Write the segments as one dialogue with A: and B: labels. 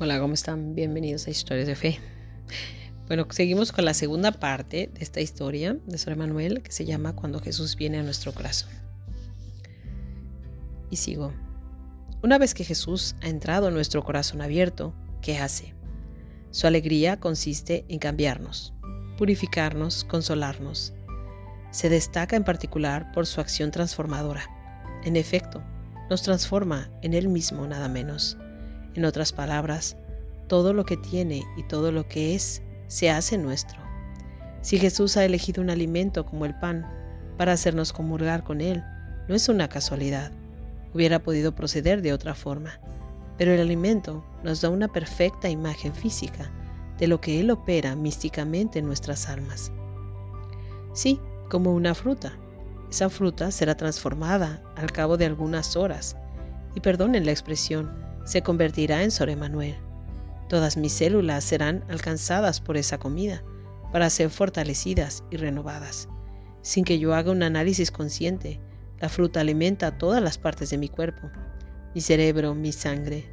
A: Hola, ¿cómo están? Bienvenidos a Historias de Fe. Bueno, seguimos con la segunda parte de esta historia de Sor Emanuel que se llama Cuando Jesús viene a nuestro corazón. Y sigo. Una vez que Jesús ha entrado en nuestro corazón abierto, ¿qué hace? Su alegría consiste en cambiarnos, purificarnos, consolarnos. Se destaca en particular por su acción transformadora. En efecto, nos transforma en Él mismo nada menos en otras palabras, todo lo que tiene y todo lo que es se hace nuestro. Si Jesús ha elegido un alimento como el pan para hacernos comulgar con Él, no es una casualidad. Hubiera podido proceder de otra forma, pero el alimento nos da una perfecta imagen física de lo que Él opera místicamente en nuestras almas. Sí, como una fruta. Esa fruta será transformada al cabo de algunas horas, y perdonen la expresión, se convertirá en Sor Emanuel. Todas mis células serán alcanzadas por esa comida para ser fortalecidas y renovadas. Sin que yo haga un análisis consciente, la fruta alimenta todas las partes de mi cuerpo, mi cerebro, mi sangre,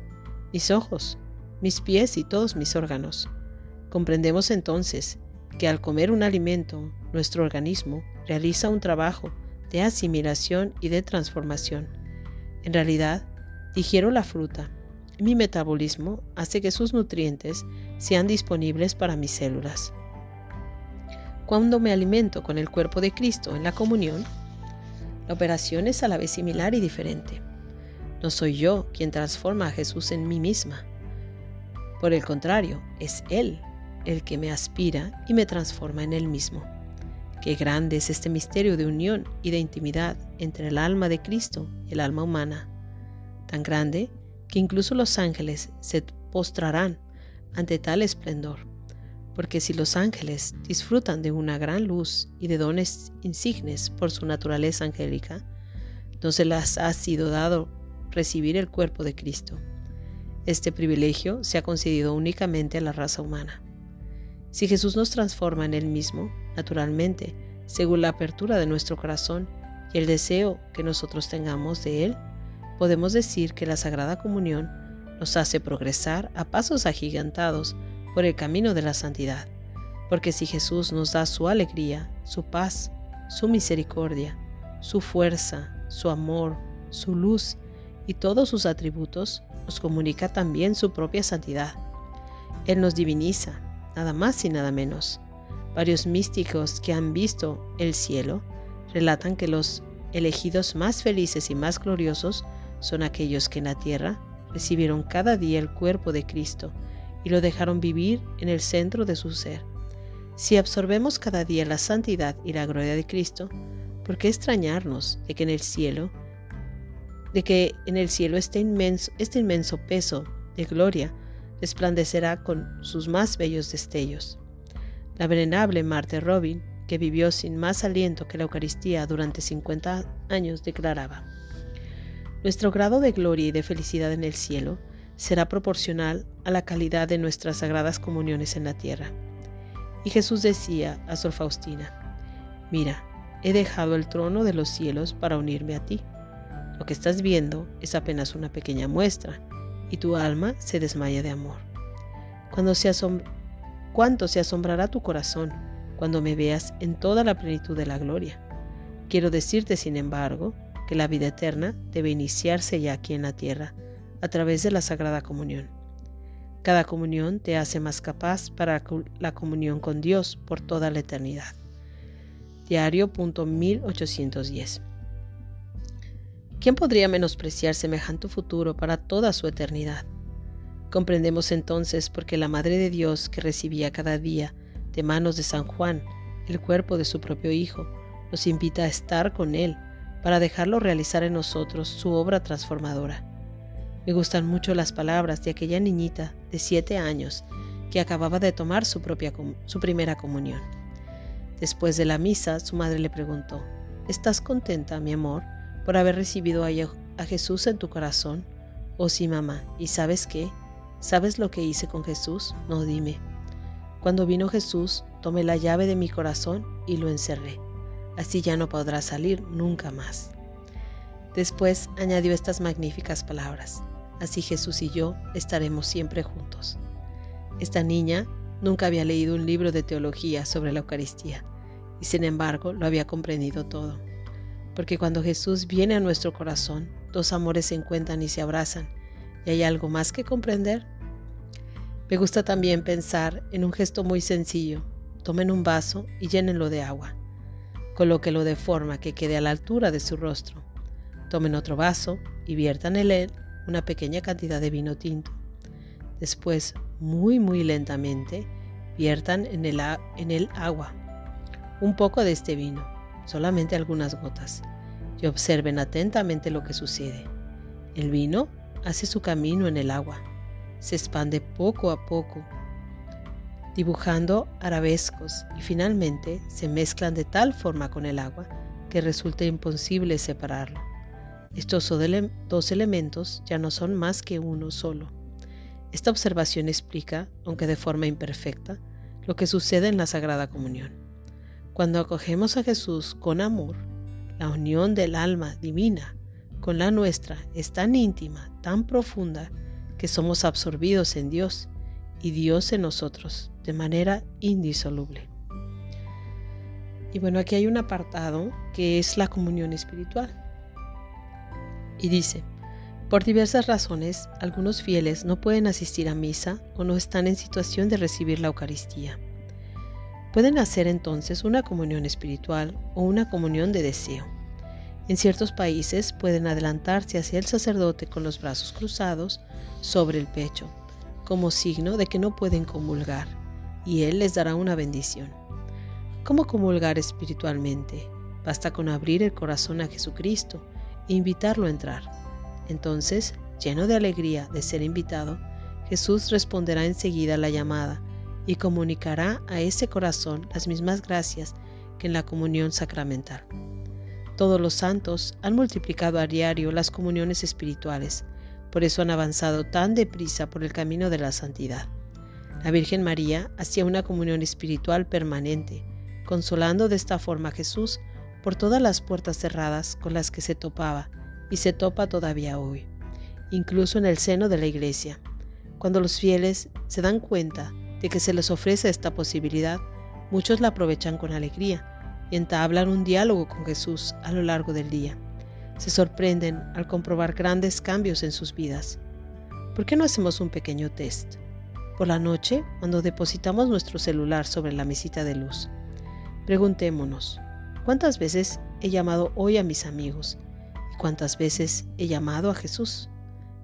A: mis ojos, mis pies y todos mis órganos. Comprendemos entonces que al comer un alimento, nuestro organismo realiza un trabajo de asimilación y de transformación. En realidad, digiero la fruta mi metabolismo hace que sus nutrientes sean disponibles para mis células. Cuando me alimento con el cuerpo de Cristo en la comunión, la operación es a la vez similar y diferente. No soy yo quien transforma a Jesús en mí misma. Por el contrario, es Él el que me aspira y me transforma en Él mismo. Qué grande es este misterio de unión y de intimidad entre el alma de Cristo y el alma humana. Tan grande que incluso los ángeles se postrarán ante tal esplendor, porque si los ángeles disfrutan de una gran luz y de dones insignes por su naturaleza angélica, no se les ha sido dado recibir el cuerpo de Cristo. Este privilegio se ha concedido únicamente a la raza humana. Si Jesús nos transforma en Él mismo, naturalmente, según la apertura de nuestro corazón y el deseo que nosotros tengamos de Él, podemos decir que la Sagrada Comunión nos hace progresar a pasos agigantados por el camino de la santidad, porque si Jesús nos da su alegría, su paz, su misericordia, su fuerza, su amor, su luz y todos sus atributos, nos comunica también su propia santidad. Él nos diviniza, nada más y nada menos. Varios místicos que han visto el cielo relatan que los elegidos más felices y más gloriosos son aquellos que en la tierra recibieron cada día el cuerpo de Cristo y lo dejaron vivir en el centro de su ser. Si absorbemos cada día la santidad y la gloria de Cristo, ¿por qué extrañarnos de que en el cielo, de que en el cielo este inmenso, este inmenso peso de gloria resplandecerá con sus más bellos destellos? La venerable Marte Robin, que vivió sin más aliento que la Eucaristía durante 50 años, declaraba, nuestro grado de gloria y de felicidad en el cielo será proporcional a la calidad de nuestras sagradas comuniones en la tierra. Y Jesús decía a Sor Faustina, mira, he dejado el trono de los cielos para unirme a ti. Lo que estás viendo es apenas una pequeña muestra, y tu alma se desmaya de amor. Cuando se ¿Cuánto se asombrará tu corazón cuando me veas en toda la plenitud de la gloria? Quiero decirte, sin embargo, que la vida eterna debe iniciarse ya aquí en la tierra, a través de la Sagrada Comunión. Cada comunión te hace más capaz para la comunión con Dios por toda la eternidad. Diario.1810 ¿Quién podría menospreciar semejante futuro para toda su eternidad? Comprendemos entonces por qué la Madre de Dios que recibía cada día de manos de San Juan el cuerpo de su propio Hijo, nos invita a estar con Él para dejarlo realizar en nosotros su obra transformadora. Me gustan mucho las palabras de aquella niñita de siete años que acababa de tomar su, propia, su primera comunión. Después de la misa, su madre le preguntó, ¿Estás contenta, mi amor, por haber recibido a, Jesús en tu corazón? Oh sí, mamá, ¿y sabes qué? ¿Sabes lo que hice con Jesús? No, dime. Cuando vino Jesús, tomé la llave de mi corazón y lo encerré así ya no podrá salir nunca más. Después añadió estas magníficas palabras. Así Jesús y yo estaremos siempre juntos. Esta niña nunca había leído un libro de teología sobre la Eucaristía y sin embargo lo había comprendido todo. Porque cuando Jesús viene a nuestro corazón, dos amores se encuentran y se abrazan. ¿Y hay algo más que comprender? Me gusta también pensar en un gesto muy sencillo. Tomen un vaso y llénenlo de agua. Colóquelo de forma que quede a la altura de su rostro. Tomen otro vaso y viertan en él una pequeña cantidad de vino tinto. Después, muy muy lentamente, viertan en el, en el agua un poco de este vino, solamente algunas gotas, y observen atentamente lo que sucede. El vino hace su camino en el agua se expande poco a poco, dibujando arabescos y finalmente se mezclan de tal forma con el agua que resulta imposible separarlo. Estos dos elementos ya no son más que uno solo. Esta observación explica, aunque de forma imperfecta, lo que sucede en la Sagrada Comunión. Cuando acogemos a Jesús con amor, la unión del alma divina con la nuestra es tan íntima, tan profunda, que somos absorbidos en Dios y Dios en nosotros de manera indisoluble. Y bueno, aquí hay un apartado que es la comunión espiritual. Y dice, por diversas razones, algunos fieles no pueden asistir a misa o no están en situación de recibir la Eucaristía. Pueden hacer entonces una comunión espiritual o una comunión de deseo. En ciertos países pueden adelantarse hacia el sacerdote con los brazos cruzados sobre el pecho, como signo de que no pueden comulgar, y él les dará una bendición. ¿Cómo comulgar espiritualmente? Basta con abrir el corazón a Jesucristo e invitarlo a entrar. Entonces, lleno de alegría de ser invitado, Jesús responderá enseguida a la llamada y comunicará a ese corazón las mismas gracias que en la comunión sacramental. Todos los santos han multiplicado a diario las comuniones espirituales, por eso han avanzado tan deprisa por el camino de la santidad. La Virgen María hacía una comunión espiritual permanente, consolando de esta forma a Jesús por todas las puertas cerradas con las que se topaba y se topa todavía hoy, incluso en el seno de la Iglesia. Cuando los fieles se dan cuenta de que se les ofrece esta posibilidad, muchos la aprovechan con alegría y entablan un diálogo con Jesús a lo largo del día. Se sorprenden al comprobar grandes cambios en sus vidas. ¿Por qué no hacemos un pequeño test? Por la noche, cuando depositamos nuestro celular sobre la mesita de luz, preguntémonos, ¿cuántas veces he llamado hoy a mis amigos? ¿Y cuántas veces he llamado a Jesús?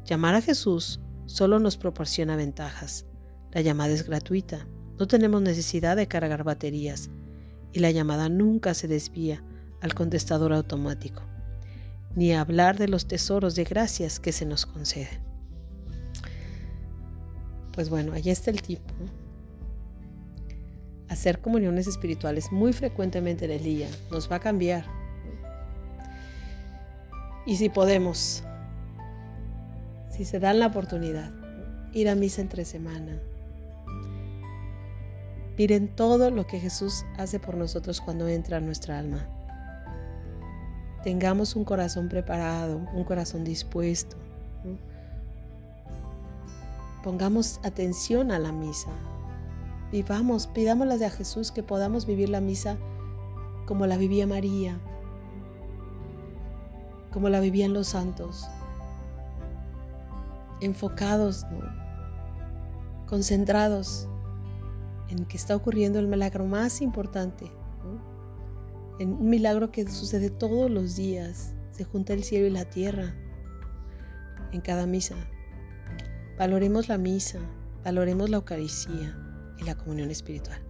A: Llamar a Jesús solo nos proporciona ventajas. La llamada es gratuita, no tenemos necesidad de cargar baterías, y la llamada nunca se desvía al contestador automático, ni hablar de los tesoros de gracias que se nos conceden. Pues bueno, ahí está el tipo. Hacer comuniones espirituales muy frecuentemente en el día nos va a cambiar. Y si podemos, si se dan la oportunidad, ir a misa entre semana, Miren todo lo que Jesús hace por nosotros cuando entra a nuestra alma. Tengamos un corazón preparado, un corazón dispuesto. Pongamos atención a la misa. Vivamos, pidámosle a Jesús que podamos vivir la misa como la vivía María, como la vivían los santos, enfocados, concentrados en que está ocurriendo el milagro más importante, en un milagro que sucede todos los días, se junta el cielo y la tierra en cada misa. Valoremos la misa, valoremos la Eucaristía y la comunión espiritual.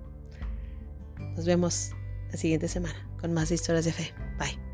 A: Nos vemos la siguiente semana con más historias de fe. Bye.